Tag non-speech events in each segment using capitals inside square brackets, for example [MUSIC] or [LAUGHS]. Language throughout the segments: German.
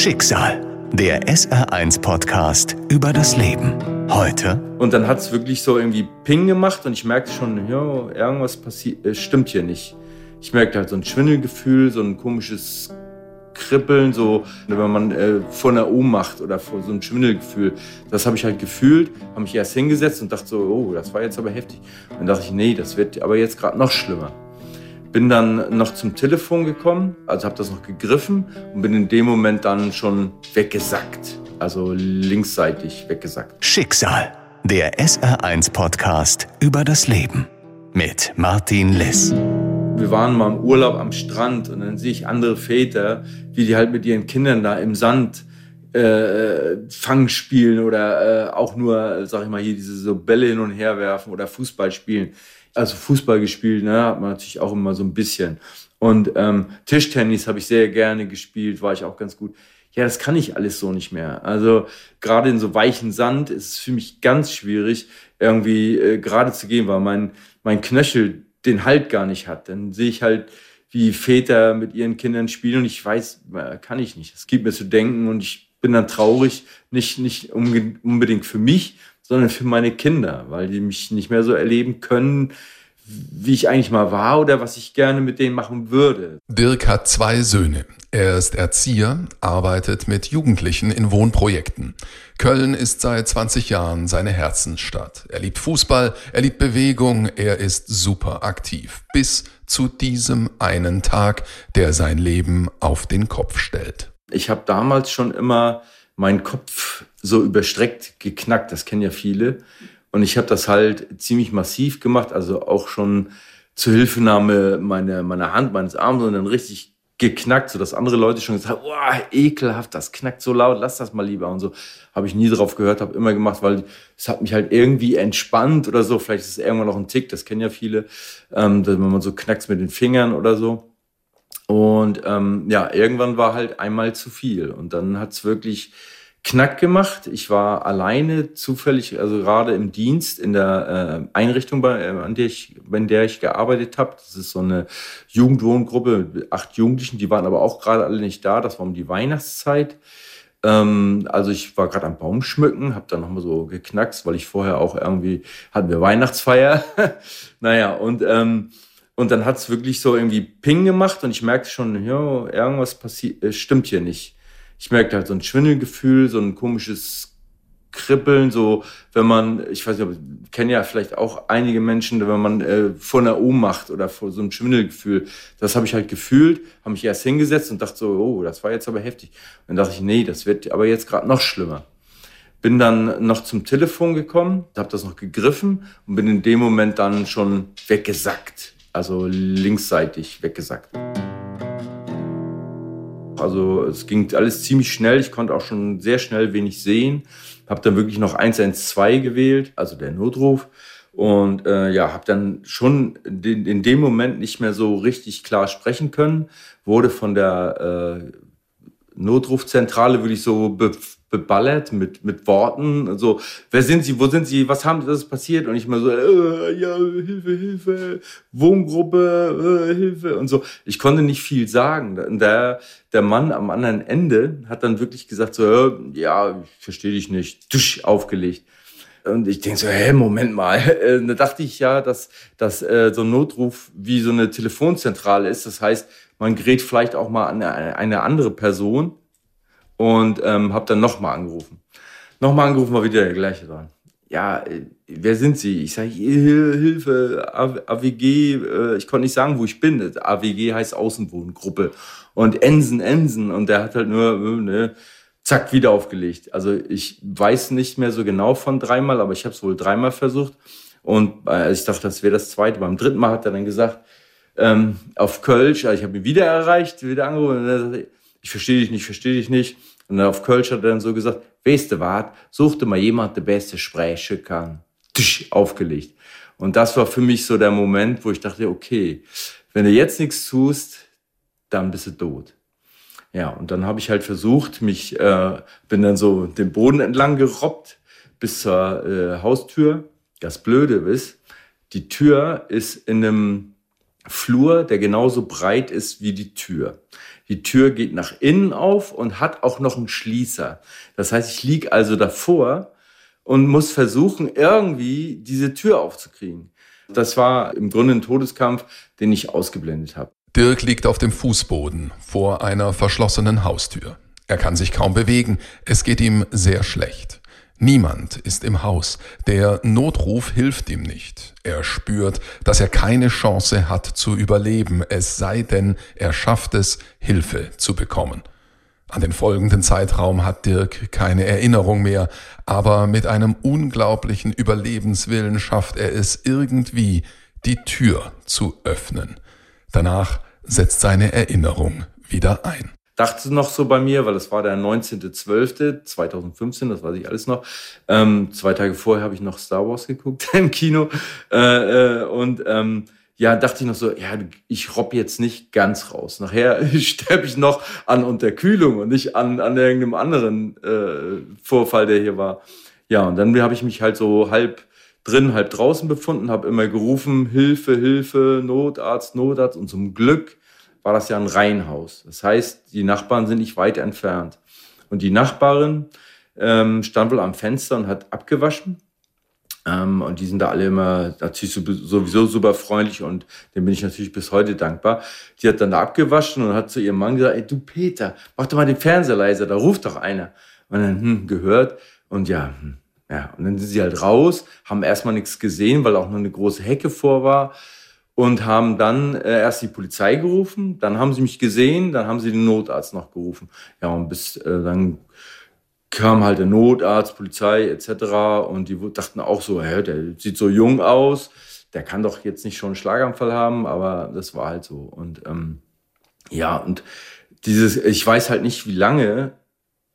Schicksal. Der SR1-Podcast über das Leben. Heute. Und dann hat es wirklich so irgendwie Ping gemacht und ich merkte schon, ja, irgendwas passiert, äh, stimmt hier nicht. Ich merkte halt so ein Schwindelgefühl, so ein komisches Kribbeln, so wenn man äh, vor einer Ohnmacht oder vor so ein Schwindelgefühl. Das habe ich halt gefühlt, habe mich erst hingesetzt und dachte so, oh, das war jetzt aber heftig. Und dann dachte ich, nee, das wird aber jetzt gerade noch schlimmer. Bin dann noch zum Telefon gekommen, also habe das noch gegriffen und bin in dem Moment dann schon weggesackt. Also linksseitig weggesackt. Schicksal. Der SR1-Podcast über das Leben. Mit Martin Liss. Wir waren mal im Urlaub am Strand und dann sehe ich andere Väter, wie die halt mit ihren Kindern da im Sand äh, Fang spielen oder äh, auch nur, sag ich mal, hier diese so Bälle hin und her werfen oder Fußball spielen. Also Fußball gespielt, ne, hat man natürlich auch immer so ein bisschen. Und ähm, Tischtennis habe ich sehr gerne gespielt, war ich auch ganz gut. Ja, das kann ich alles so nicht mehr. Also gerade in so weichen Sand ist es für mich ganz schwierig, irgendwie äh, gerade zu gehen, weil mein, mein Knöchel den Halt gar nicht hat. Dann sehe ich halt, wie Väter mit ihren Kindern spielen und ich weiß, äh, kann ich nicht. Es gibt mir zu denken und ich bin dann traurig, nicht, nicht unbedingt für mich, sondern für meine Kinder, weil die mich nicht mehr so erleben können, wie ich eigentlich mal war oder was ich gerne mit denen machen würde. Dirk hat zwei Söhne. Er ist Erzieher, arbeitet mit Jugendlichen in Wohnprojekten. Köln ist seit 20 Jahren seine Herzensstadt. Er liebt Fußball, er liebt Bewegung, er ist super aktiv. Bis zu diesem einen Tag, der sein Leben auf den Kopf stellt. Ich habe damals schon immer meinen Kopf so überstreckt geknackt, das kennen ja viele. Und ich habe das halt ziemlich massiv gemacht, also auch schon zur Hilfenahme meiner, meiner Hand, meines Arms und dann richtig geknackt, so dass andere Leute schon gesagt haben, boah, ekelhaft, das knackt so laut, lass das mal lieber und so. Habe ich nie drauf gehört, habe immer gemacht, weil es hat mich halt irgendwie entspannt oder so. Vielleicht ist es irgendwann noch ein Tick, das kennen ja viele, ähm, wenn man so knackt mit den Fingern oder so. Und ähm, ja, irgendwann war halt einmal zu viel. Und dann hat's wirklich knack gemacht. Ich war alleine zufällig, also gerade im Dienst in der äh, Einrichtung, bei, äh, an der ich, in der ich gearbeitet habe. Das ist so eine Jugendwohngruppe, acht Jugendlichen, die waren aber auch gerade alle nicht da. Das war um die Weihnachtszeit. Ähm, also ich war gerade am Baum schmücken, habe dann nochmal so geknackst, weil ich vorher auch irgendwie hatten wir Weihnachtsfeier. [LAUGHS] naja, und ähm, und dann hat es wirklich so irgendwie Ping gemacht und ich merkte schon, ja, irgendwas passiert, äh, stimmt hier nicht. Ich merkte halt so ein Schwindelgefühl, so ein komisches Kribbeln, so wenn man, ich weiß nicht, kennen ja vielleicht auch einige Menschen, wenn man äh, vor einer Ohnmacht oder vor so einem Schwindelgefühl, das habe ich halt gefühlt, habe mich erst hingesetzt und dachte so, oh, das war jetzt aber heftig. Und dann dachte ich, nee, das wird aber jetzt gerade noch schlimmer. Bin dann noch zum Telefon gekommen, habe das noch gegriffen und bin in dem Moment dann schon weggesackt also linksseitig weggesackt. Also es ging alles ziemlich schnell. Ich konnte auch schon sehr schnell wenig sehen. Habe dann wirklich noch 112 gewählt, also der Notruf. Und äh, ja, habe dann schon in, in, dem Moment nicht mehr so richtig klar sprechen können. Wurde von der äh, Notrufzentrale wirklich so be beballert mit, mit Worten. Also, wer sind Sie? Wo sind Sie? Was haben Sie? Das ist passiert? Und ich mal so, äh, ja, Hilfe, Hilfe, Wohngruppe, äh, Hilfe und so. Ich konnte nicht viel sagen. Der, der Mann am anderen Ende hat dann wirklich gesagt so, ja, ich verstehe dich nicht. Dusch, aufgelegt. Und ich denke so, hä, Moment mal. [LAUGHS] Äh, da dachte ich ja, dass, dass äh, so ein Notruf wie so eine Telefonzentrale ist. Das heißt, man gerät vielleicht auch mal an eine, andere Person und ähm, habe dann nochmal angerufen. Nochmal angerufen, war wieder der gleiche dran. Ja, äh, wer sind Sie? Ich sage, Hilfe, AWG, ich konnte nicht sagen, wo ich bin. AWG heißt Außenwohngruppe. Und Ensen, Ensen. Und der hat halt nur, ne, zack, wieder aufgelegt. Also ich weiß nicht mehr so genau von dreimal, aber ich habe es wohl dreimal versucht. Und äh, ich dachte, das wäre das zweite. Beim dritten Mal hat er dann gesagt, ähm, auf Kölsch, also ich habe ihn wieder erreicht, wieder angerufen. Und er sagte, ich verstehe dich nicht, verstehe dich nicht. Und dann auf Kölsch hat er dann so gesagt, weißt du was, such dir mal jemand, der beste sprechen kann. Tsch, aufgelegt. Und das war für mich so der Moment, wo ich dachte, okay, wenn du jetzt nichts tust, dann bist du tot. Ja, und dann habe ich halt versucht, mich, äh, bin dann so den Boden entlang gerobbt bis zur äh, Haustür. Das Blöde ist, die Tür ist in einem Flur, der genauso breit ist wie die Tür. Die Tür geht nach innen auf und hat auch noch einen Schließer. Das heißt, ich lieg also davor und muss versuchen, irgendwie diese Tür aufzukriegen. Das war im Grunde ein Todeskampf, den ich ausgeblendet habe. Dirk liegt auf dem Fußboden vor einer verschlossenen Haustür. Er kann sich kaum bewegen, es geht ihm sehr schlecht. Niemand ist im Haus, der Notruf hilft ihm nicht. Er spürt, dass er keine Chance hat zu überleben, es sei denn, er schafft es, Hilfe zu bekommen. An den folgenden Zeitraum hat Dirk keine Erinnerung mehr, aber mit einem unglaublichen Überlebenswillen schafft er es irgendwie, die Tür zu öffnen. Danach setzt seine Erinnerung wieder ein. Dachte noch so bei mir, weil es war der 19.12.2015, das weiß ich alles noch. Ähm, zwei Tage vorher habe ich noch Star Wars geguckt [LAUGHS] im Kino. Äh, äh, und ähm, ja, dachte ich noch so, ja, ich robb jetzt nicht ganz raus. Nachher [LAUGHS] sterbe ich noch an Unterkühlung und nicht an, an irgendeinem anderen äh, Vorfall, der hier war. Ja, und dann habe ich mich halt so halb drin, halb draußen befunden, habe immer gerufen, Hilfe, Hilfe, Notarzt, Notarzt. Und zum Glück war das ja ein Reihenhaus. Das heißt, die Nachbarn sind nicht weit entfernt. Und die Nachbarin ähm, stand wohl am Fenster und hat abgewaschen ähm, und die sind da alle immer natürlich sowieso super freundlich und dem bin ich natürlich bis heute dankbar. Die hat dann da abgewaschen und hat zu ihrem Mann gesagt, ey du Peter, mach doch mal den Fernseher leiser, da ruft doch einer. Und dann hm, gehört und ja, hm, ja, und dann sind sie halt raus, haben erstmal nichts gesehen, weil auch noch eine große Hecke vor war und haben dann äh, erst die Polizei gerufen, dann haben sie mich gesehen, dann haben sie den Notarzt noch gerufen. Ja, und bis äh, dann kam halt der Notarzt, Polizei etc. Und die dachten auch so, hä, der sieht so jung aus, der kann doch jetzt nicht schon einen Schlaganfall haben, aber das war halt so. Und ähm, ja, und dieses, ich weiß halt nicht, wie lange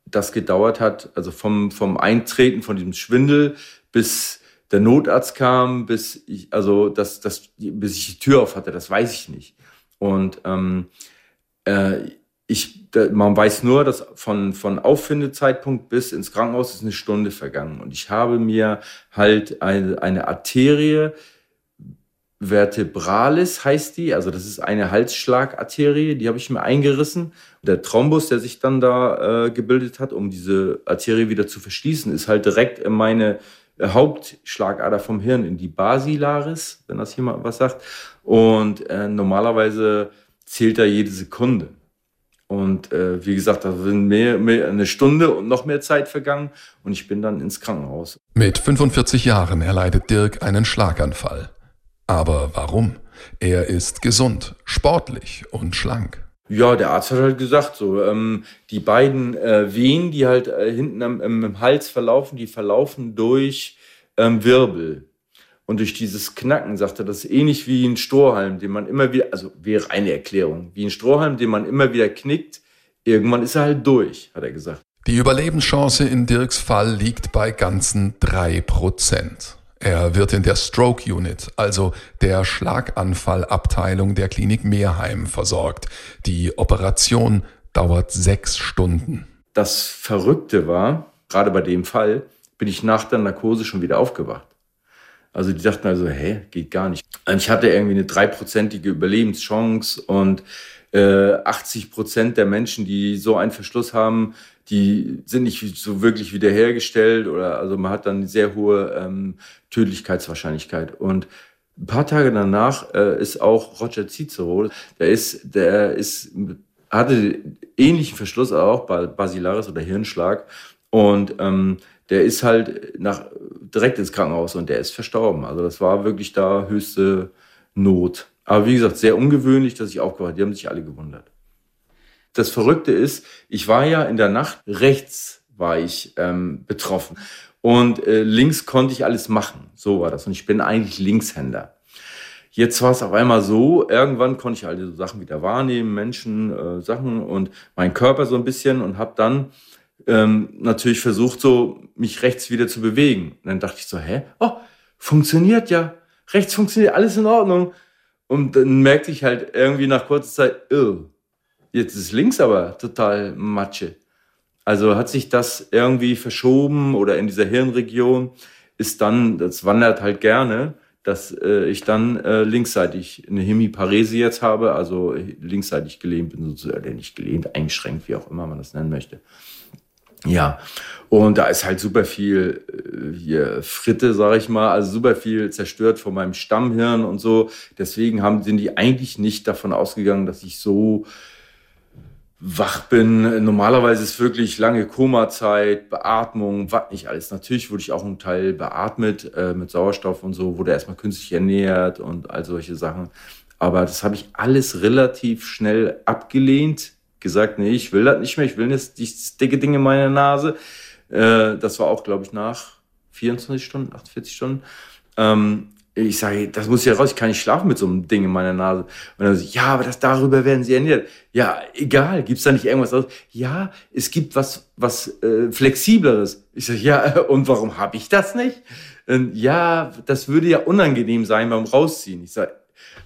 das gedauert hat, also vom, vom Eintreten von diesem Schwindel bis der Notarzt kam, bis ich, also das, das, bis ich die Tür auf hatte, das weiß ich nicht. Und ähm, äh, ich, man weiß nur, dass von, von Auffindezeitpunkt bis ins Krankenhaus ist eine Stunde vergangen. Und ich habe mir halt eine, eine Arterie vertebralis heißt die, also das ist eine Halsschlagarterie, die habe ich mir eingerissen. Der Thrombus, der sich dann da äh, gebildet hat, um diese Arterie wieder zu verschließen, ist halt direkt in meine äh, Hauptschlagader vom Hirn, in die Basilaris, wenn das jemand was sagt. Und äh, normalerweise zählt da jede Sekunde. Und äh, wie gesagt, da sind mehr, mehr, eine Stunde und noch mehr Zeit vergangen und ich bin dann ins Krankenhaus. Mit 45 Jahren erleidet Dirk einen Schlaganfall. Aber warum? Er ist gesund, sportlich und schlank. Ja, der Arzt hat halt gesagt, so ähm, die beiden äh, Wehen, die halt äh, hinten am, im Hals verlaufen, die verlaufen durch ähm, Wirbel. Und durch dieses Knacken, sagt er, das ist ähnlich wie ein Strohhalm, den man immer wieder, also wäre eine Erklärung, wie ein Strohhalm, den man immer wieder knickt. Irgendwann ist er halt durch, hat er gesagt. Die Überlebenschance in Dirks Fall liegt bei ganzen drei Prozent. Er wird in der Stroke Unit, also der Schlaganfallabteilung der Klinik Meerheim, versorgt. Die Operation dauert sechs Stunden. Das Verrückte war, gerade bei dem Fall, bin ich nach der Narkose schon wieder aufgewacht. Also die dachten also, hä, geht gar nicht. Ich hatte irgendwie eine dreiprozentige Überlebenschance und äh, 80 Prozent der Menschen, die so einen Verschluss haben, die sind nicht so wirklich wiederhergestellt oder also man hat dann eine sehr hohe ähm, Tödlichkeitswahrscheinlichkeit. Und ein paar Tage danach äh, ist auch Roger Cicero, der ist, der ist, hatte ähnlichen Verschluss auch bei Basilaris oder Hirnschlag und ähm, der ist halt nach, direkt ins Krankenhaus und der ist verstorben. Also das war wirklich da höchste Not. Aber wie gesagt, sehr ungewöhnlich, dass ich aufgewacht Die haben sich alle gewundert. Das Verrückte ist, ich war ja in der Nacht rechts war ich ähm, betroffen und äh, links konnte ich alles machen. So war das. Und ich bin eigentlich Linkshänder. Jetzt war es auf einmal so, irgendwann konnte ich all diese Sachen wieder wahrnehmen, Menschen, äh, Sachen und meinen Körper so ein bisschen und habe dann ähm, natürlich versucht, so mich rechts wieder zu bewegen. Und dann dachte ich so, hä? Oh, funktioniert ja. Rechts funktioniert, alles in Ordnung. Und dann merkte ich halt irgendwie nach kurzer Zeit, oh, jetzt ist links aber total Matsche. Also hat sich das irgendwie verschoben oder in dieser Hirnregion ist dann, das wandert halt gerne dass äh, ich dann äh, linksseitig eine Hemiparese jetzt habe, also linksseitig gelähmt bin, sozusagen, nicht gelähmt, eingeschränkt, wie auch immer man das nennen möchte. Ja, und da ist halt super viel äh, hier Fritte, sag ich mal, also super viel zerstört von meinem Stammhirn und so. Deswegen haben, sind die eigentlich nicht davon ausgegangen, dass ich so wach bin. Normalerweise ist wirklich lange Komazeit, Beatmung, was nicht alles. Natürlich wurde ich auch ein Teil beatmet äh, mit Sauerstoff und so, wurde erstmal künstlich ernährt und all solche Sachen. Aber das habe ich alles relativ schnell abgelehnt gesagt, nee, ich will das nicht mehr, ich will jetzt die dicke Dinge in meiner Nase. Äh, das war auch, glaube ich, nach 24 Stunden, 48 Stunden. Ähm, ich sage, das muss ja raus, ich kann nicht schlafen mit so einem Ding in meiner Nase. Und dann so, ja, aber das darüber werden sie ernährt. Ja, egal, gibt's da nicht irgendwas aus? Ja, es gibt was, was äh, flexibleres. Ich sage, ja, [LAUGHS] und warum habe ich das nicht? Und ja, das würde ja unangenehm sein beim Rausziehen. Ich sage,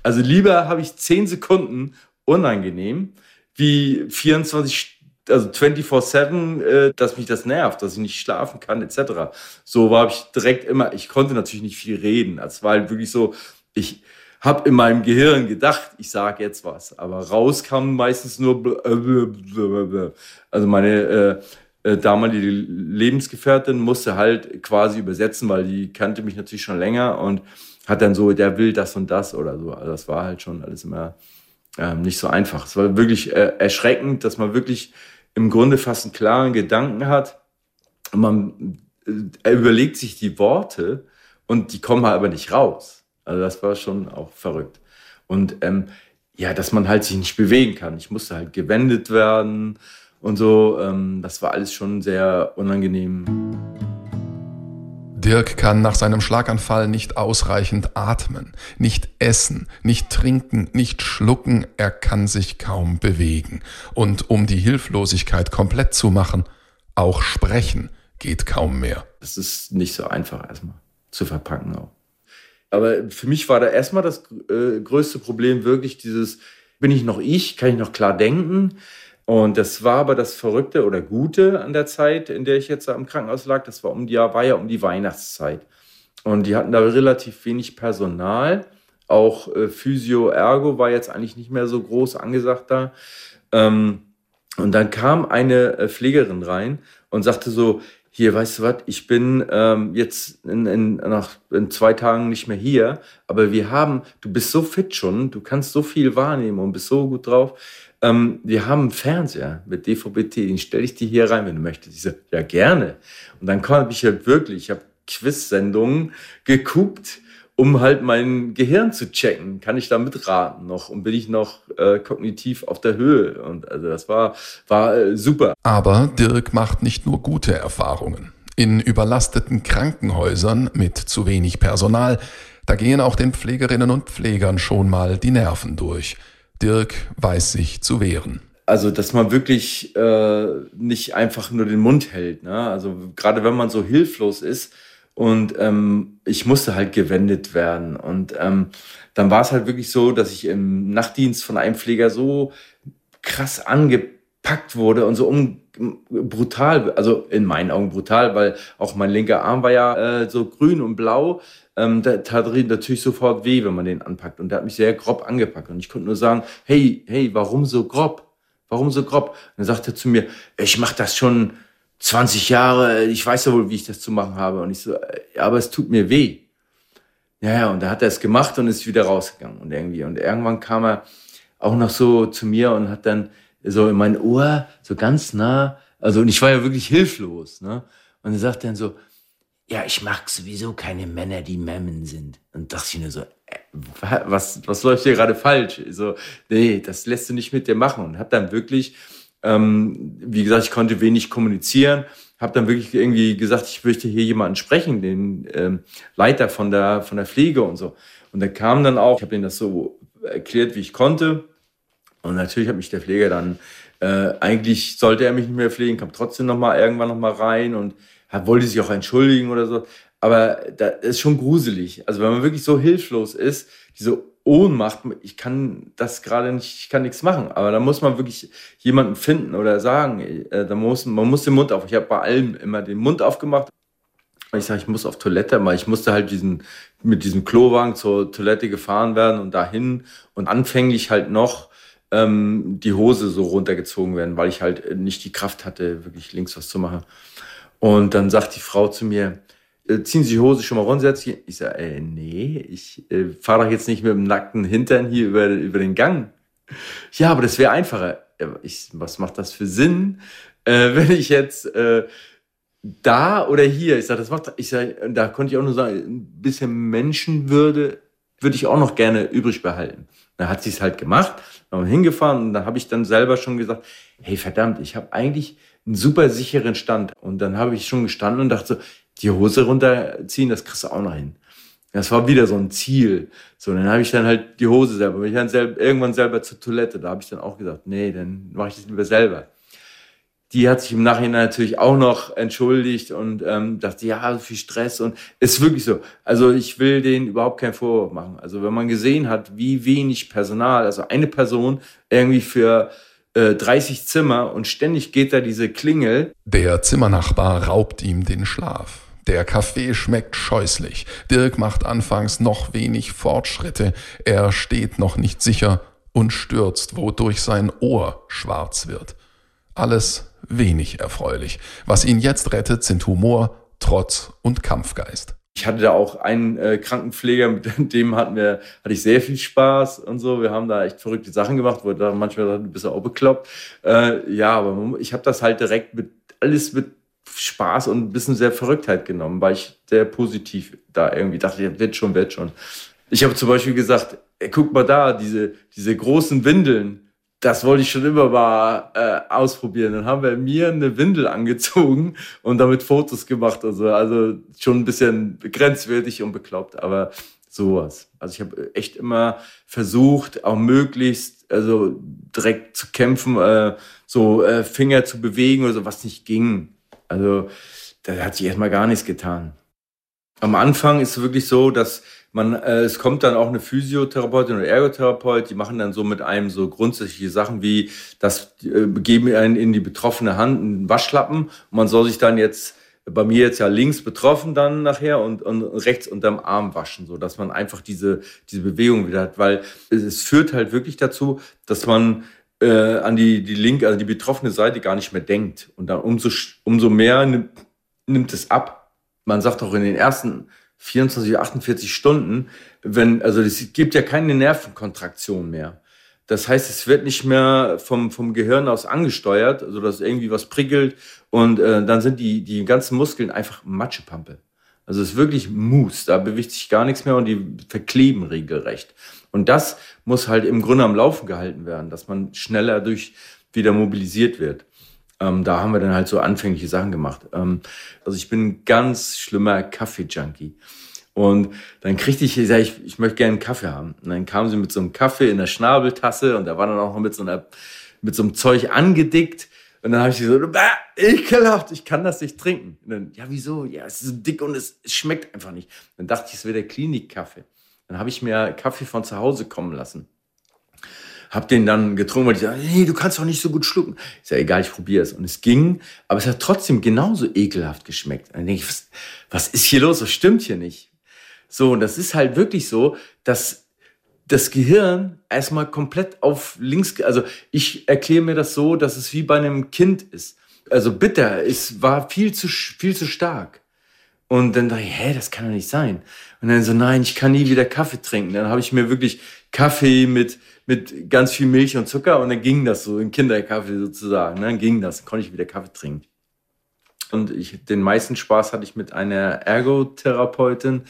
also lieber habe ich zehn Sekunden unangenehm, wie 24 also 24-7, äh, dass mich das nervt, dass ich nicht schlafen kann, etc. So war ich direkt immer, ich konnte natürlich nicht viel reden. Es war halt wirklich so, ich habe in meinem Gehirn gedacht, ich sage jetzt was, aber raus kam meistens nur also meine äh, äh, damalige Lebensgefährtin musste halt quasi übersetzen, weil die kannte mich natürlich schon länger und hat dann so, der will das und das oder so. Also das war halt schon alles immer ähm, nicht so einfach. Es war wirklich äh, erschreckend, dass man wirklich im Grunde fast einen klaren Gedanken hat. Und man äh, überlegt sich die Worte und die kommen halt aber nicht raus. Also das war schon auch verrückt. Und ähm, ja, dass man halt sich nicht bewegen kann. Ich musste halt gewendet werden und so. Ähm, das war alles schon sehr unangenehm. Dirk kann nach seinem Schlaganfall nicht ausreichend atmen, nicht essen, nicht trinken, nicht schlucken, er kann sich kaum bewegen. Und um die Hilflosigkeit komplett zu machen, auch sprechen geht kaum mehr. Das ist nicht so einfach erstmal zu verpacken auch. Aber für mich war da erstmal das äh, größte Problem wirklich dieses, bin ich noch ich, kann ich noch klar denken? Und das war aber das Verrückte oder Gute an der Zeit, in der ich jetzt am Krankenhaus lag. Das war um die, war ja um die Weihnachtszeit. Und die hatten da relativ wenig Personal. Auch äh, Physio, Ergo war jetzt eigentlich nicht mehr so groß angesagt da. Ähm, und dann kam eine äh, Pflegerin rein und sagte so, hier, weißt du was, ich bin ähm, jetzt in, in, nach in zwei Tagen nicht mehr hier, aber wir haben, du bist so fit schon, du kannst so viel wahrnehmen und bist so gut drauf ähm, wir haben einen Fernseher mit DVB-T, den stelle ich dir hier rein, wenn du möchtest. Ich so, ja gerne. Und dann konnte ich halt wirklich, ich habe Quiz-Sendungen geguckt, um halt mein Gehirn zu checken. Kann ich da mitraten noch und bin ich noch äh, kognitiv auf der Höhe? Und also das war, war äh, super. Aber Dirk macht nicht nur gute Erfahrungen. In überlasteten Krankenhäusern mit zu wenig Personal, da gehen auch den Pflegerinnen und Pflegern schon mal die Nerven durch. Dirk weiß sich zu wehren. Also, dass man wirklich äh, nicht einfach nur den Mund hält. Ne? Also, gerade wenn man so hilflos ist und ähm, ich musste halt gewendet werden. Und ähm, dann war es halt wirklich so, dass ich im Nachtdienst von einem Pfleger so krass angepackt wurde und so um, brutal, also in meinen Augen brutal, weil auch mein linker Arm war ja äh, so grün und blau ähm, da tat natürlich sofort weh, wenn man den anpackt. Und der hat mich sehr grob angepackt. Und ich konnte nur sagen, hey, hey, warum so grob? Warum so grob? Und dann sagte er zu mir, ich mache das schon 20 Jahre, ich weiß ja wohl, wie ich das zu machen habe. Und ich so, ja, aber es tut mir weh. Ja, ja, und da hat er es gemacht und ist wieder rausgegangen. Und irgendwie, und irgendwann kam er auch noch so zu mir und hat dann so in mein Ohr, so ganz nah, also, und ich war ja wirklich hilflos, ne? Und er sagt dann so, ja, ich mag sowieso keine Männer, die Memmen sind. Und dachte ich nur so, äh, was, was läuft hier gerade falsch? So, nee, das lässt du nicht mit dir machen. Und hab dann wirklich, ähm, wie gesagt, ich konnte wenig kommunizieren, hab dann wirklich irgendwie gesagt, ich möchte hier jemanden sprechen, den ähm, Leiter von der, von der Pflege und so. Und der kam dann auch, ich habe ihm das so erklärt, wie ich konnte. Und natürlich hat mich der Pfleger dann, äh, eigentlich sollte er mich nicht mehr pflegen, kam trotzdem noch mal irgendwann noch mal rein und wollte sich auch entschuldigen oder so. Aber da ist schon gruselig. Also wenn man wirklich so hilflos ist, diese Ohnmacht, ich kann das gerade nicht, ich kann nichts machen. Aber da muss man wirklich jemanden finden oder sagen, äh, da muss, man muss den Mund auf. Ich habe bei allem immer den Mund aufgemacht. Ich sage, ich muss auf Toilette, weil ich musste halt diesen, mit diesem Klowagen zur Toilette gefahren werden und dahin und anfänglich halt noch ähm, die Hose so runtergezogen werden, weil ich halt nicht die Kraft hatte, wirklich links was zu machen. Und dann sagt die Frau zu mir, äh, ziehen Sie die Hose schon mal runter. Ich sage, äh, nee, ich äh, fahre doch jetzt nicht mit dem nackten Hintern hier über, über den Gang. Ja, aber das wäre einfacher. Ich, was macht das für Sinn, äh, [LAUGHS] wenn ich jetzt äh, da oder hier? Ich sage, das macht, ich sage, da konnte ich auch nur sagen, ein bisschen Menschenwürde würde ich auch noch gerne übrig behalten. Da hat sie es halt gemacht, haben hingefahren und da habe ich dann selber schon gesagt, hey verdammt, ich habe eigentlich einen super sicheren Stand. Und dann habe ich schon gestanden und dachte so, die Hose runterziehen, das kriegst du auch noch hin. Das war wieder so ein Ziel. So, dann habe ich dann halt die Hose selber. Bin ich dann selber, irgendwann selber zur Toilette. Da habe ich dann auch gesagt, nee, dann mache ich das lieber selber. Die hat sich im Nachhinein natürlich auch noch entschuldigt und ähm, dachte, ja, so viel Stress und ist wirklich so. Also ich will denen überhaupt keinen Vorwurf machen. Also wenn man gesehen hat, wie wenig Personal, also eine Person irgendwie für äh, 30 Zimmer und ständig geht da diese Klingel. Der Zimmernachbar raubt ihm den Schlaf. Der Kaffee schmeckt scheußlich. Dirk macht anfangs noch wenig Fortschritte. Er steht noch nicht sicher und stürzt, wodurch sein Ohr schwarz wird. Alles wenig erfreulich. Was ihn jetzt rettet, sind Humor, Trotz und Kampfgeist. Ich hatte da auch einen äh, Krankenpfleger, mit [LAUGHS] dem hatten wir, hatte ich sehr viel Spaß und so. Wir haben da echt verrückte Sachen gemacht, wo da manchmal ein bisschen auch bekloppt. Äh, ja, aber ich habe das halt direkt mit alles mit Spaß und ein bisschen sehr Verrücktheit genommen, weil ich sehr positiv da irgendwie dachte, ja, wird schon, wird schon. Ich habe zum Beispiel gesagt, ey, guck mal da, diese, diese großen Windeln, das wollte ich schon immer mal äh, ausprobieren. Dann haben wir mir eine Windel angezogen und damit Fotos gemacht. Also, also schon ein bisschen grenzwertig und bekloppt, aber sowas. Also ich habe echt immer versucht, auch möglichst also direkt zu kämpfen, äh, so äh, Finger zu bewegen oder so, was nicht ging. Also da hat sich erstmal gar nichts getan. Am Anfang ist es wirklich so, dass man, äh, es kommt dann auch eine Physiotherapeutin oder Ergotherapeut, die machen dann so mit einem so grundsätzliche Sachen wie, das äh, geben einen in die betroffene Hand einen Waschlappen und man soll sich dann jetzt bei mir jetzt ja links betroffen dann nachher und, und rechts unterm Arm waschen, so dass man einfach diese, diese Bewegung wieder hat, weil es führt halt wirklich dazu, dass man äh, an die, die linke, also die betroffene Seite gar nicht mehr denkt. Und dann umso, umso mehr nimmt, nimmt es ab. Man sagt auch in den ersten 24, 48 Stunden, wenn, also es gibt ja keine Nervenkontraktion mehr. Das heißt, es wird nicht mehr vom, vom Gehirn aus angesteuert, also dass irgendwie was prickelt und äh, dann sind die, die ganzen Muskeln einfach Matschepampe. Also es ist wirklich Mousse, da bewegt sich gar nichts mehr und die verkleben regelrecht. Und das muss halt im Grunde am Laufen gehalten werden, dass man schneller durch wieder mobilisiert wird. Ähm, da haben wir dann halt so anfängliche Sachen gemacht. Ähm, also ich bin ein ganz schlimmer Kaffee-Junkie. Und dann kriegte ich, ich, sag, ich, ich möchte gerne einen Kaffee haben. Und dann kam sie mit so einem Kaffee in der Schnabeltasse und da war dann auch noch mit so einer, mit so einem Zeug angedickt. Und dann habe ich so, bah, ekelhaft, ich kann das nicht trinken. Und dann, ja, wieso? Ja, es ist so dick und es, es schmeckt einfach nicht. Dann dachte ich, es wäre der Klinikkaffee. Dann habe ich mir Kaffee von zu Hause kommen lassen. Hab den dann getrunken, weil ich sagte, nee, du kannst doch nicht so gut schlucken. Ist ja egal, ich probiere es. Und es ging, aber es hat trotzdem genauso ekelhaft geschmeckt. Und dann denke ich, was, was ist hier los? Was stimmt hier nicht? So, und das ist halt wirklich so, dass das Gehirn erstmal komplett auf links, also ich erkläre mir das so, dass es wie bei einem Kind ist. Also bitter, es war viel zu, viel zu stark. Und dann dachte ich, hä, das kann doch nicht sein. Und dann so, nein, ich kann nie wieder Kaffee trinken. Dann habe ich mir wirklich Kaffee mit, mit ganz viel Milch und Zucker und dann ging das so, ein Kinderkaffee sozusagen. Dann ging das, dann konnte ich wieder Kaffee trinken. Und ich, den meisten Spaß hatte ich mit einer Ergotherapeutin.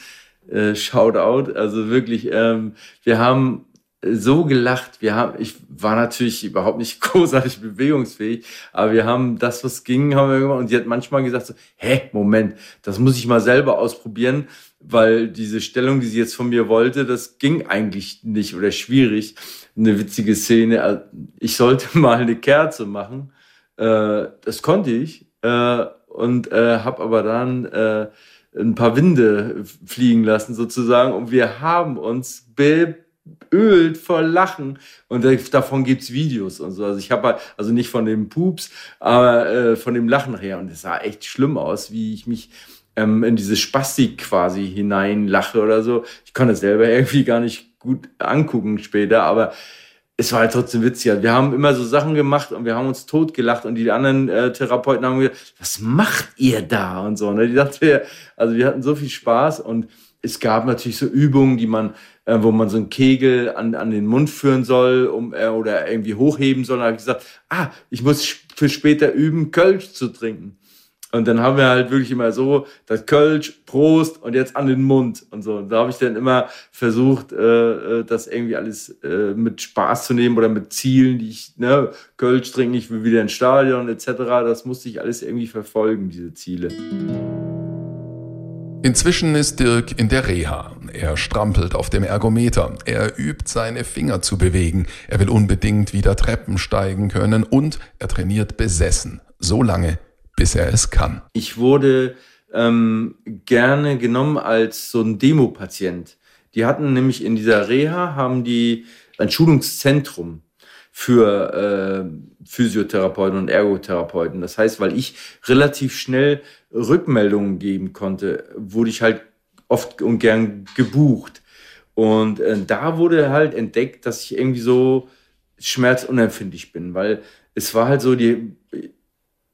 Äh, Shoutout, also wirklich, ähm, wir haben so gelacht. Wir haben, ich war natürlich überhaupt nicht [LAUGHS] großartig bewegungsfähig, aber wir haben das, was ging, haben wir gemacht. Und sie hat manchmal gesagt so, hä, Moment, das muss ich mal selber ausprobieren, weil diese Stellung, die sie jetzt von mir wollte, das ging eigentlich nicht oder schwierig. Eine witzige Szene. Also, ich sollte [LAUGHS] mal eine Kerze machen. Äh, das konnte ich. Äh, und äh, habe aber dann äh, ein paar Winde fliegen lassen sozusagen. Und wir haben uns be ölt vor Lachen und davon gibt's Videos und so. Also ich habe halt, also nicht von dem Pups, aber äh, von dem Lachen her und es sah echt schlimm aus, wie ich mich äh, ähm, in diese Spastik quasi hineinlache oder so. Ich kann das selber [LAUGHS] irgendwie gar nicht gut angucken später, aber es war halt trotzdem witzig. Wir haben immer so Sachen gemacht und wir haben uns totgelacht und die anderen äh, Therapeuten haben gesagt, was macht ihr da und so. Ne? Die dachten, also wir hatten so viel Spaß und es gab natürlich so Übungen, die man, äh, wo man so einen Kegel an, an den Mund führen soll um, äh, oder irgendwie hochheben soll. Da habe ich gesagt, ah, ich muss für später üben, Kölsch zu trinken. Und dann haben wir halt wirklich immer so das Kölsch, Prost und jetzt an den Mund und so. Und da habe ich dann immer versucht, äh, äh, das irgendwie alles äh, mit Spaß zu nehmen oder mit Zielen, die ich, ne, Kölsch trinken, ich will wieder ins Stadion etc. Das musste ich alles irgendwie verfolgen, diese Ziele. Inzwischen ist Dirk in der Reha. Er strampelt auf dem Ergometer. Er übt seine Finger zu bewegen. Er will unbedingt wieder Treppen steigen können und er trainiert besessen. So lange, bis er es kann. Ich wurde ähm, gerne genommen als so ein Demopatient. Die hatten nämlich in dieser Reha haben die ein Schulungszentrum für äh, Physiotherapeuten und Ergotherapeuten. Das heißt, weil ich relativ schnell Rückmeldungen geben konnte, wurde ich halt oft und gern gebucht. Und äh, da wurde halt entdeckt, dass ich irgendwie so schmerzunempfindlich bin, weil es war halt so, die,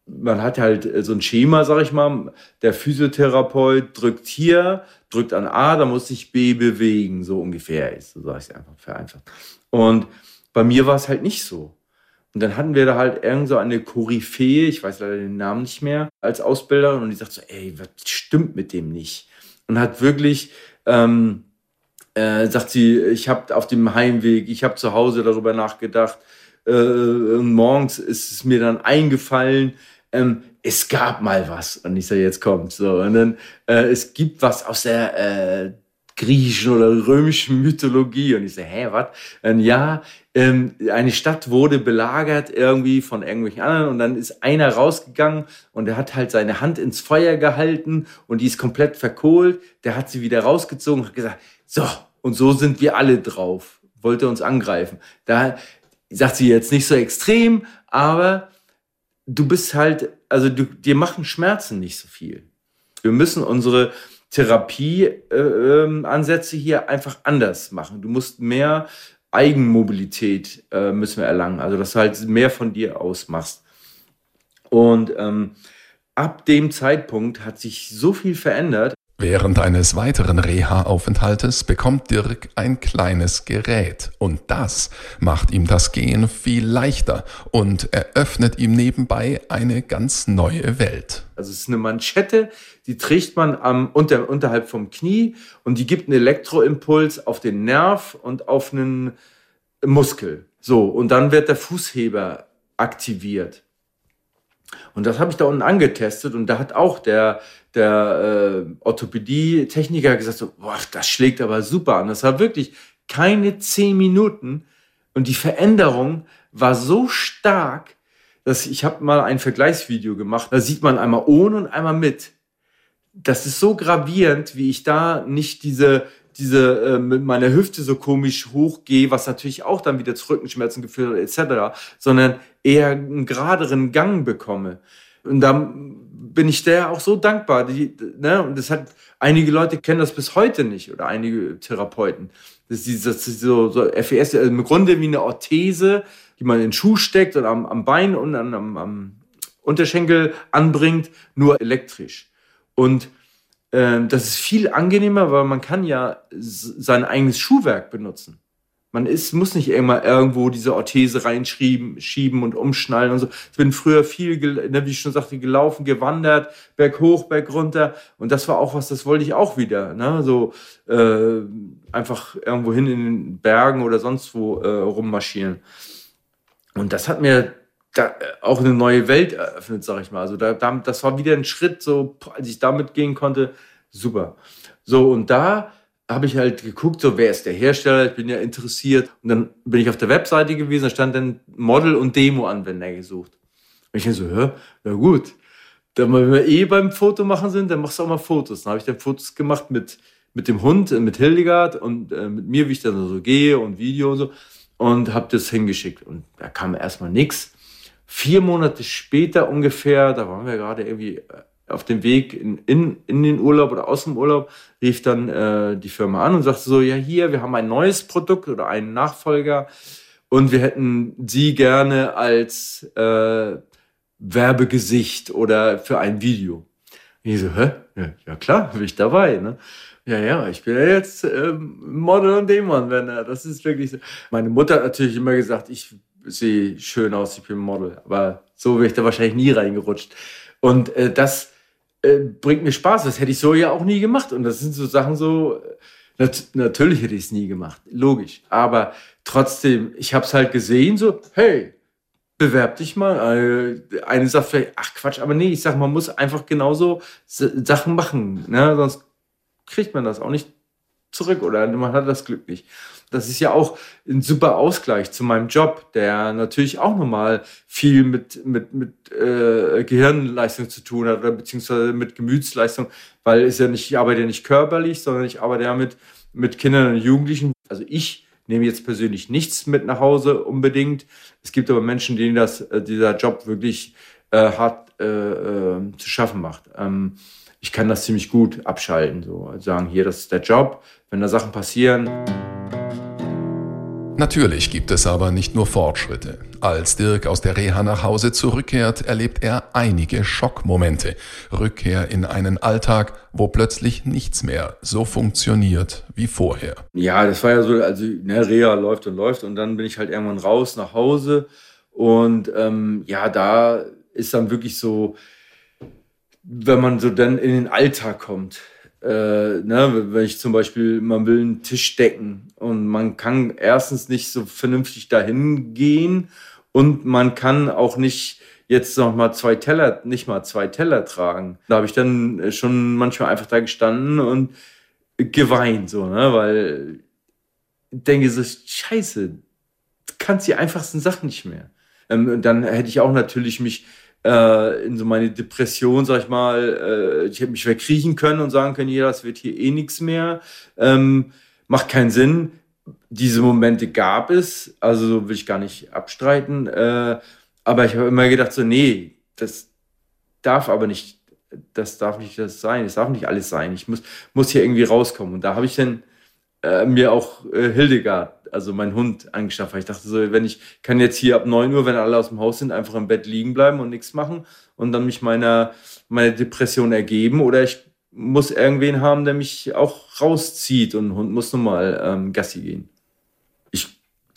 man hat halt so ein Schema, sag ich mal, der Physiotherapeut drückt hier, drückt an A, da muss sich B bewegen, so ungefähr ist, so sage ich es einfach vereinfacht. Und bei mir war es halt nicht so. Und dann hatten wir da halt irgend so eine Koryphäe, ich weiß leider den Namen nicht mehr, als Ausbilderin und die sagt so, ey, was stimmt mit dem nicht? Und hat wirklich, ähm, äh, sagt sie, ich habe auf dem Heimweg, ich habe zu Hause darüber nachgedacht, äh, und morgens ist es mir dann eingefallen, ähm, es gab mal was. Und ich sage, jetzt kommt so. Und dann, äh, es gibt was aus der äh, griechischen oder römischen Mythologie. Und ich sage, hä, was? Ja, ähm, eine Stadt wurde belagert irgendwie von irgendwelchen anderen und dann ist einer rausgegangen und der hat halt seine Hand ins Feuer gehalten und die ist komplett verkohlt. Der hat sie wieder rausgezogen und hat gesagt, so, und so sind wir alle drauf. Wollte uns angreifen. Da sagt sie jetzt nicht so extrem, aber du bist halt, also du, dir machen Schmerzen nicht so viel. Wir müssen unsere Therapieansätze äh, hier einfach anders machen. Du musst mehr Eigenmobilität äh, müssen wir erlangen. Also, dass du halt mehr von dir ausmachst. Und ähm, ab dem Zeitpunkt hat sich so viel verändert. Während eines weiteren Reha-Aufenthaltes bekommt Dirk ein kleines Gerät und das macht ihm das Gehen viel leichter und eröffnet ihm nebenbei eine ganz neue Welt. Also es ist eine Manschette, die trägt man am, unter, unterhalb vom Knie und die gibt einen Elektroimpuls auf den Nerv und auf einen Muskel. So, und dann wird der Fußheber aktiviert. Und das habe ich da unten angetestet und da hat auch der, der äh, Orthopädie-Techniker gesagt, so, boah, das schlägt aber super an. Das war wirklich keine zehn Minuten und die Veränderung war so stark, dass ich habe mal ein Vergleichsvideo gemacht. Da sieht man einmal ohne und einmal mit. Das ist so gravierend, wie ich da nicht diese diese äh, mit meiner Hüfte so komisch hochgehe, was natürlich auch dann wieder zu Rückenschmerzen geführt hat, etc., sondern eher einen geraderen Gang bekomme. Und da bin ich der auch so dankbar. Die, ne? Und das hat, einige Leute kennen das bis heute nicht oder einige Therapeuten. Das ist, das ist so, so FES, also im Grunde wie eine Orthese, die man in den Schuh steckt und am, am Bein und am, am Unterschenkel anbringt, nur elektrisch. Und ähm, das ist viel angenehmer, weil man kann ja sein eigenes Schuhwerk benutzen. Man ist, muss nicht immer irgendwo diese Orthese reinschieben schieben und umschnallen und so. Ich bin früher viel, ne, wie ich schon sagte, gelaufen, gewandert, berg hoch, berg runter. Und das war auch was, das wollte ich auch wieder. Ne? So äh, einfach irgendwo hin in den Bergen oder sonst wo äh, rummarschieren. Und das hat mir da, äh, auch eine neue Welt eröffnet, sag ich mal. Also da, das war wieder ein Schritt, so als ich damit gehen konnte, super. So, und da habe ich halt geguckt, so wer ist der Hersteller, ich bin ja interessiert. Und dann bin ich auf der Webseite gewesen, da stand dann Model- und Demo-Anwender gesucht. Und ich so, hör, na gut, dann, wenn wir eh beim Foto machen sind, dann machst du auch mal Fotos. Dann habe ich dann Fotos gemacht mit, mit dem Hund, äh, mit Hildegard und äh, mit mir, wie ich dann so gehe und Video und so. Und habe das hingeschickt. Und da kam erstmal nichts. Vier Monate später ungefähr, da waren wir gerade irgendwie äh, auf dem Weg in, in, in den Urlaub oder aus dem Urlaub, rief dann äh, die Firma an und sagte so, ja hier, wir haben ein neues Produkt oder einen Nachfolger und wir hätten Sie gerne als äh, Werbegesicht oder für ein Video. Und ich so, hä? Ja, klar, bin ich dabei. Ne? Ja, ja, ich bin ja jetzt ähm, Model und Dämon, wenn er. Das ist wirklich so. Meine Mutter hat natürlich immer gesagt, ich sehe schön aus, ich bin Model. Aber so wäre ich da wahrscheinlich nie reingerutscht. Und äh, das äh, bringt mir Spaß. Das hätte ich so ja auch nie gemacht. Und das sind so Sachen so, nat natürlich hätte ich es nie gemacht, logisch. Aber trotzdem, ich habe es halt gesehen, so, hey, bewerb dich mal. Äh, eine sagt vielleicht, ach Quatsch, aber nee, ich sag, man muss einfach genauso Sachen machen. Ne? Sonst kriegt man das auch nicht zurück oder man hat das Glück nicht. Das ist ja auch ein super Ausgleich zu meinem Job, der natürlich auch nochmal viel mit, mit, mit äh, Gehirnleistung zu tun hat oder beziehungsweise mit Gemütsleistung, weil es ja nicht, ich arbeite ja nicht körperlich, sondern ich arbeite ja mit, mit Kindern und Jugendlichen. Also ich nehme jetzt persönlich nichts mit nach Hause unbedingt. Es gibt aber Menschen, denen das, äh, dieser Job wirklich äh, hart äh, äh, zu schaffen macht. Ähm, ich kann das ziemlich gut abschalten, so sagen, hier, das ist der Job, wenn da Sachen passieren. Natürlich gibt es aber nicht nur Fortschritte. Als Dirk aus der Reha nach Hause zurückkehrt, erlebt er einige Schockmomente. Rückkehr in einen Alltag, wo plötzlich nichts mehr so funktioniert wie vorher. Ja, das war ja so, also ne, Reha läuft und läuft und dann bin ich halt irgendwann raus nach Hause und ähm, ja, da ist dann wirklich so, wenn man so dann in den Alltag kommt, äh, ne, wenn ich zum Beispiel, man will einen Tisch decken und man kann erstens nicht so vernünftig dahin gehen und man kann auch nicht jetzt noch mal zwei Teller, nicht mal zwei Teller tragen. Da habe ich dann schon manchmal einfach da gestanden und geweint, so, ne, weil ich denke so, scheiße, kannst die einfachsten Sachen nicht mehr. Ähm, dann hätte ich auch natürlich mich äh, in so meine Depression, sag ich mal, äh, ich hätte mich wegkriechen können und sagen können, ja, das wird hier eh nichts mehr. Ähm, macht keinen Sinn. Diese Momente gab es, also will ich gar nicht abstreiten. Äh, aber ich habe immer gedacht, so, nee, das darf aber nicht, das darf nicht das sein, es darf nicht alles sein. Ich muss, muss hier irgendwie rauskommen. Und da habe ich dann äh, mir auch äh, Hildegard, also mein Hund, angeschafft. Ich dachte so, wenn ich kann jetzt hier ab 9 Uhr, wenn alle aus dem Haus sind, einfach im Bett liegen bleiben und nichts machen und dann mich meiner meine Depression ergeben oder ich muss irgendwen haben, der mich auch rauszieht und ein Hund muss nochmal ähm, Gassi gehen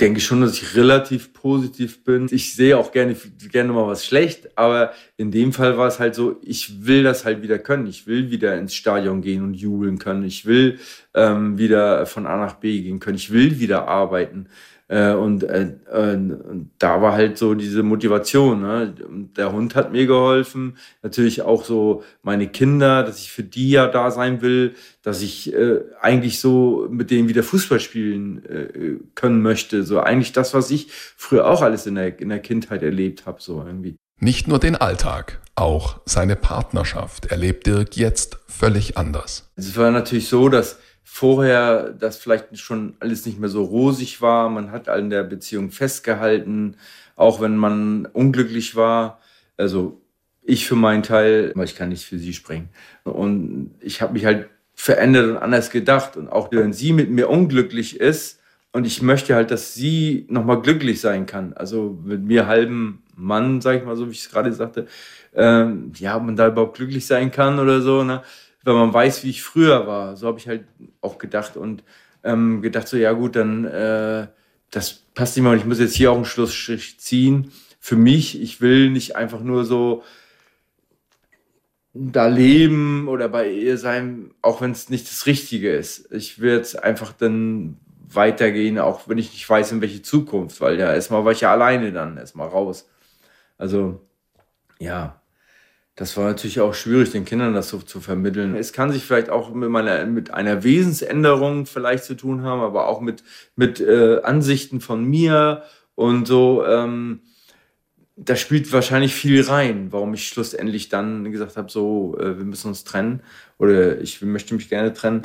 denke schon, dass ich relativ positiv bin. Ich sehe auch gerne, gerne mal was schlecht, aber in dem Fall war es halt so, ich will das halt wieder können. Ich will wieder ins Stadion gehen und jubeln können. Ich will ähm, wieder von A nach B gehen können. Ich will wieder arbeiten. Äh, und, äh, äh, da war halt so diese Motivation. Ne? Der Hund hat mir geholfen, natürlich auch so meine Kinder, dass ich für die ja da sein will, dass ich äh, eigentlich so mit denen wieder Fußball spielen äh, können möchte. So eigentlich das, was ich früher auch alles in der, in der Kindheit erlebt habe, so irgendwie. Nicht nur den Alltag, auch seine Partnerschaft erlebt Dirk jetzt völlig anders. Es war natürlich so, dass vorher das vielleicht schon alles nicht mehr so rosig war. Man hat an der Beziehung festgehalten, auch wenn man unglücklich war. Also ich für meinen Teil, aber ich kann nicht für sie sprechen. Und ich habe mich halt verändert und anders gedacht. Und auch wenn sie mit mir unglücklich ist und ich möchte halt, dass sie nochmal glücklich sein kann. Also mit mir halben Mann, sag ich mal so, wie ich es gerade sagte, ähm, ja, ob man da überhaupt glücklich sein kann oder so. Ne? Weil man weiß, wie ich früher war. So habe ich halt auch gedacht und ähm, gedacht so, ja gut, dann äh, das passt nicht mehr und ich muss jetzt hier auch einen Schlussstrich ziehen. Für mich, ich will nicht einfach nur so da leben oder bei ihr sein, auch wenn es nicht das Richtige ist. Ich will jetzt einfach dann weitergehen, auch wenn ich nicht weiß, in welche Zukunft, weil ja, erstmal war ich ja alleine dann, erstmal raus. Also, ja, das war natürlich auch schwierig, den Kindern das so zu vermitteln. Es kann sich vielleicht auch mit, meiner, mit einer Wesensänderung vielleicht zu tun haben, aber auch mit, mit äh, Ansichten von mir und so. Ähm, da spielt wahrscheinlich viel rein, warum ich schlussendlich dann gesagt habe, so, äh, wir müssen uns trennen oder ich möchte mich gerne trennen.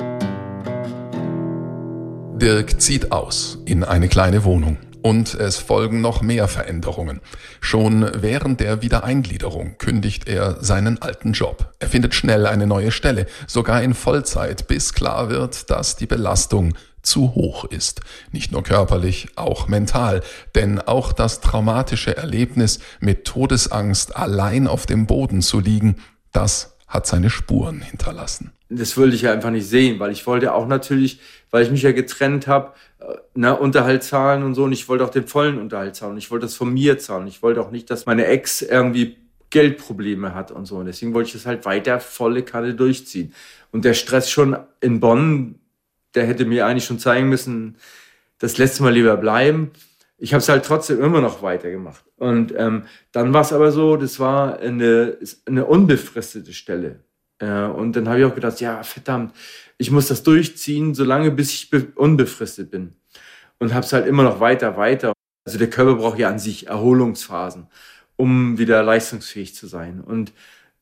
Dirk zieht aus in eine kleine Wohnung und es folgen noch mehr Veränderungen. Schon während der Wiedereingliederung kündigt er seinen alten Job. Er findet schnell eine neue Stelle, sogar in Vollzeit, bis klar wird, dass die Belastung zu hoch ist. Nicht nur körperlich, auch mental. Denn auch das traumatische Erlebnis mit Todesangst allein auf dem Boden zu liegen, das hat seine Spuren hinterlassen. Das wollte ich ja einfach nicht sehen, weil ich wollte auch natürlich, weil ich mich ja getrennt habe, äh, ne, Unterhalt zahlen und so. Und ich wollte auch den vollen Unterhalt zahlen. Ich wollte das von mir zahlen. Ich wollte auch nicht, dass meine Ex irgendwie Geldprobleme hat und so. Und deswegen wollte ich das halt weiter volle Kanne durchziehen. Und der Stress schon in Bonn der hätte mir eigentlich schon zeigen müssen, das letzte Mal lieber bleiben. Ich habe es halt trotzdem immer noch weitergemacht. Und ähm, dann war es aber so, das war eine, eine unbefristete Stelle. Äh, und dann habe ich auch gedacht, ja, verdammt, ich muss das durchziehen, solange bis ich unbefristet bin. Und habe es halt immer noch weiter, weiter. Also der Körper braucht ja an sich Erholungsphasen, um wieder leistungsfähig zu sein. Und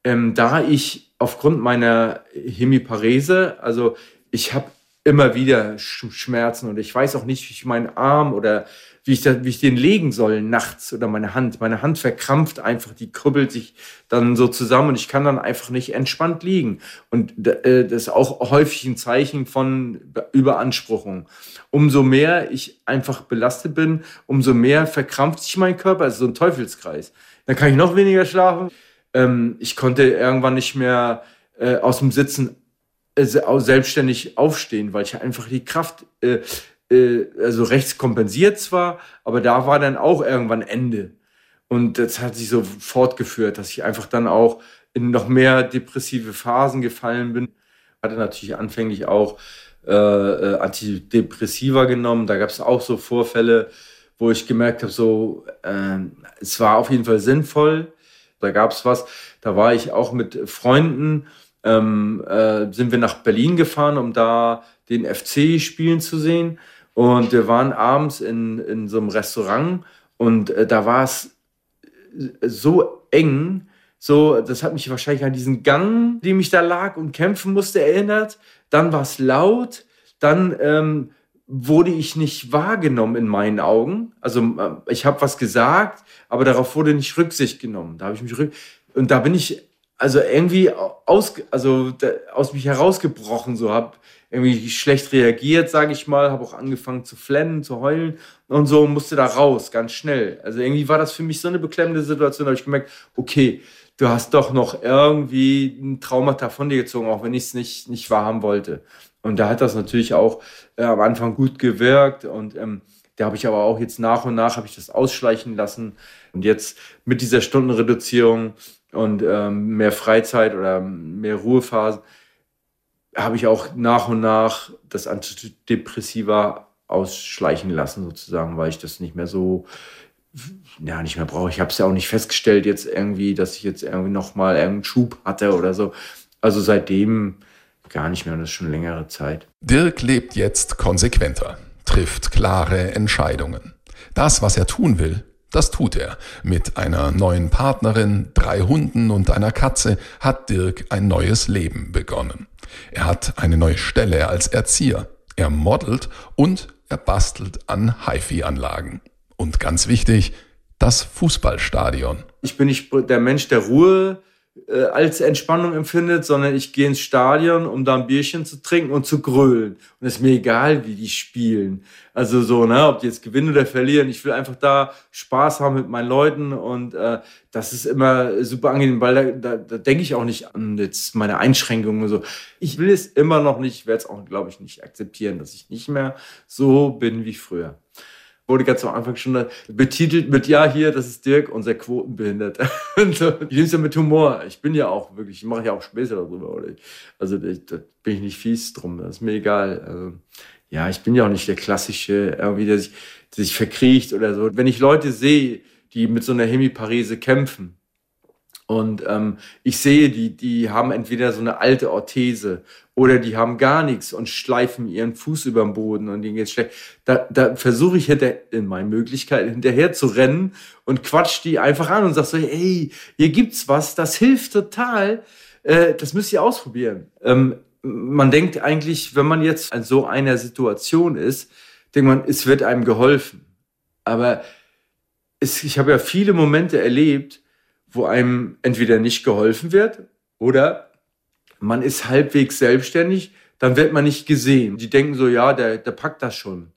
ähm, da ich aufgrund meiner Hemiparese, also ich habe immer wieder Schmerzen und ich weiß auch nicht, wie ich meinen Arm oder wie ich, da, wie ich den legen soll nachts oder meine Hand. Meine Hand verkrampft einfach, die krüppelt sich dann so zusammen und ich kann dann einfach nicht entspannt liegen. Und äh, das ist auch häufig ein Zeichen von Überanspruchung. Umso mehr ich einfach belastet bin, umso mehr verkrampft sich mein Körper. Also so ein Teufelskreis. Dann kann ich noch weniger schlafen. Ähm, ich konnte irgendwann nicht mehr äh, aus dem Sitzen äh, selbstständig aufstehen, weil ich einfach die Kraft, äh, äh, also rechts kompensiert zwar, aber da war dann auch irgendwann Ende. Und das hat sich so fortgeführt, dass ich einfach dann auch in noch mehr depressive Phasen gefallen bin. Hatte natürlich anfänglich auch äh, äh Antidepressiva genommen. Da gab es auch so Vorfälle, wo ich gemerkt habe, so äh, es war auf jeden Fall sinnvoll. Da gab es was. Da war ich auch mit Freunden ähm, äh, sind wir nach Berlin gefahren, um da den FC spielen zu sehen. Und wir waren abends in, in so einem Restaurant und äh, da war es so eng, so, das hat mich wahrscheinlich an diesen Gang, dem ich da lag und kämpfen musste, erinnert. Dann war es laut, dann ähm, wurde ich nicht wahrgenommen in meinen Augen. Also äh, ich habe was gesagt, aber darauf wurde nicht Rücksicht genommen. Da habe ich mich rück und da bin ich also irgendwie aus, also aus mich herausgebrochen, so habe irgendwie schlecht reagiert, sage ich mal, habe auch angefangen zu flennen, zu heulen und so musste da raus, ganz schnell. Also irgendwie war das für mich so eine beklemmende Situation, da habe ich gemerkt, okay, du hast doch noch irgendwie ein Traumata von dir gezogen, auch wenn ich es nicht, nicht wahrhaben wollte. Und da hat das natürlich auch äh, am Anfang gut gewirkt und ähm, da habe ich aber auch jetzt nach und nach habe ich das ausschleichen lassen. Und jetzt mit dieser Stundenreduzierung und ähm, mehr Freizeit oder mehr Ruhephasen habe ich auch nach und nach das Antidepressiva ausschleichen lassen, sozusagen, weil ich das nicht mehr so, ja, nicht mehr brauche. Ich habe es ja auch nicht festgestellt jetzt irgendwie, dass ich jetzt irgendwie nochmal irgendeinen Schub hatte oder so. Also seitdem gar nicht mehr und das ist schon längere Zeit. Dirk lebt jetzt konsequenter, trifft klare Entscheidungen. Das, was er tun will, das tut er. Mit einer neuen Partnerin, drei Hunden und einer Katze hat Dirk ein neues Leben begonnen. Er hat eine neue Stelle als Erzieher. Er modelt und er bastelt an HiFi-Anlagen. Und ganz wichtig, das Fußballstadion. Ich bin nicht der Mensch der Ruhe, äh, als Entspannung empfindet, sondern ich gehe ins Stadion, um da ein Bierchen zu trinken und zu grölen. Und es ist mir egal, wie die spielen. Also so, ne, ob die jetzt gewinnen oder verlieren. Ich will einfach da Spaß haben mit meinen Leuten und äh, das ist immer super angenehm, weil da, da, da denke ich auch nicht an jetzt meine Einschränkungen und so. Ich will es immer noch nicht, werde es auch, glaube ich, nicht akzeptieren, dass ich nicht mehr so bin wie früher wurde ganz am Anfang schon betitelt mit, ja, hier, das ist Dirk, unser Quotenbehindert. [LAUGHS] so, ich nehme es ja mit Humor. Ich bin ja auch wirklich, ich mache ja auch Späße darüber. Oder ich, also da bin ich nicht fies drum, das ist mir egal. Also, ja, ich bin ja auch nicht der klassische, irgendwie, der sich, der sich verkriecht oder so. Wenn ich Leute sehe, die mit so einer Hemiparese kämpfen, und ähm, ich sehe, die, die haben entweder so eine alte Orthese oder die haben gar nichts und schleifen ihren Fuß über den Boden und denen geht's schlecht. Da, da versuche ich hinter, in meinen Möglichkeiten hinterher zu rennen und quatsch die einfach an und sag so, hey, hier gibt's was, das hilft total, äh, das müsst ihr ausprobieren. Ähm, man denkt eigentlich, wenn man jetzt in so einer Situation ist, denkt man, es wird einem geholfen. Aber es, ich habe ja viele Momente erlebt, wo einem entweder nicht geholfen wird oder man ist halbwegs selbstständig, dann wird man nicht gesehen. Die denken so, ja, der, der packt das schon.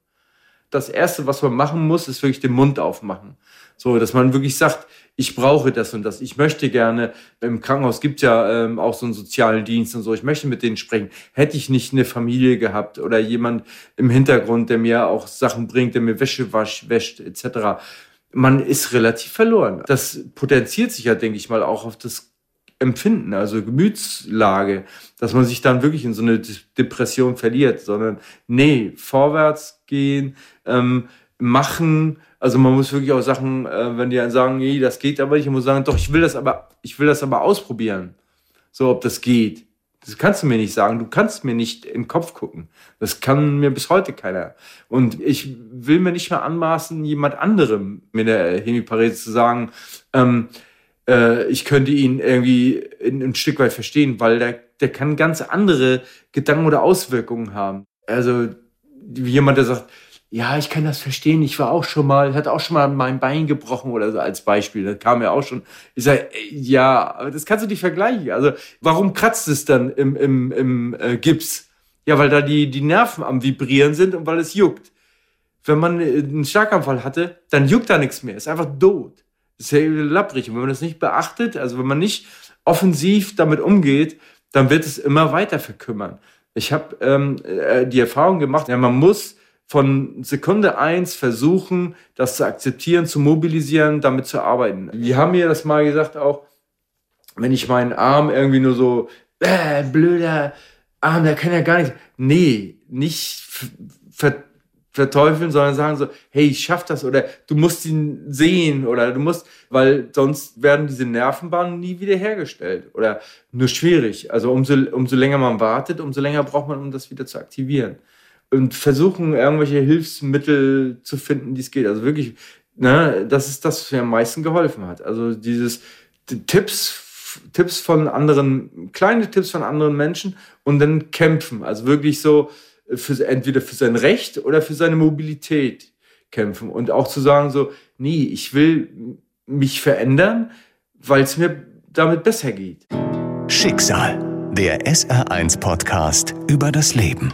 Das Erste, was man machen muss, ist wirklich den Mund aufmachen. So, dass man wirklich sagt, ich brauche das und das. Ich möchte gerne, im Krankenhaus gibt ja ähm, auch so einen sozialen Dienst und so, ich möchte mit denen sprechen. Hätte ich nicht eine Familie gehabt oder jemand im Hintergrund, der mir auch Sachen bringt, der mir Wäsche wasch, wäscht, etc. Man ist relativ verloren. Das potenziert sich ja, denke ich mal, auch auf das Empfinden, also Gemütslage, dass man sich dann wirklich in so eine Depression verliert, sondern nee, vorwärts gehen, ähm, machen, also man muss wirklich auch Sachen, äh, wenn die dann sagen, nee, das geht aber nicht, man muss sagen, doch, ich will das aber, ich will das aber ausprobieren. So, ob das geht. Das kannst du mir nicht sagen. Du kannst mir nicht in den Kopf gucken. Das kann mir bis heute keiner. Und ich will mir nicht mehr anmaßen, jemand anderem mit der Hemiparese zu sagen, ähm, äh, ich könnte ihn irgendwie ein, Stück weit verstehen, weil der, der kann ganz andere Gedanken oder Auswirkungen haben. Also wie jemand, der sagt, ja, ich kann das verstehen, ich war auch schon mal, hat auch schon mal mein Bein gebrochen oder so als Beispiel. Das kam ja auch schon. Ich sage, ja, aber das kannst du nicht vergleichen. Also, warum kratzt es dann im, im, im äh, Gips? Ja, weil da die, die Nerven am Vibrieren sind und weil es juckt. Wenn man einen Schlaganfall hatte, dann juckt da nichts mehr. Ist einfach tot. Ist ja lapprig. Und wenn man das nicht beachtet, also wenn man nicht offensiv damit umgeht, dann wird es immer weiter verkümmern. Ich habe ähm, äh, die Erfahrung gemacht, ja, man muss von Sekunde eins versuchen, das zu akzeptieren, zu mobilisieren, damit zu arbeiten. Wir haben mir das mal gesagt auch, wenn ich meinen Arm irgendwie nur so, äh, blöder Arm, der kann ja gar nicht. Nee, nicht ver verteufeln, sondern sagen so, hey, ich schaff das oder du musst ihn sehen oder du musst, weil sonst werden diese Nervenbahnen nie wieder hergestellt oder nur schwierig. Also umso, umso länger man wartet, umso länger braucht man, um das wieder zu aktivieren und versuchen, irgendwelche Hilfsmittel zu finden, die es geht. Also wirklich, ne, das ist das, was mir am meisten geholfen hat. Also dieses Tipps, Tipps von anderen, kleine Tipps von anderen Menschen und dann kämpfen. Also wirklich so, für, entweder für sein Recht oder für seine Mobilität kämpfen. Und auch zu sagen so, nee, ich will mich verändern, weil es mir damit besser geht. Schicksal, der SR1-Podcast über das Leben.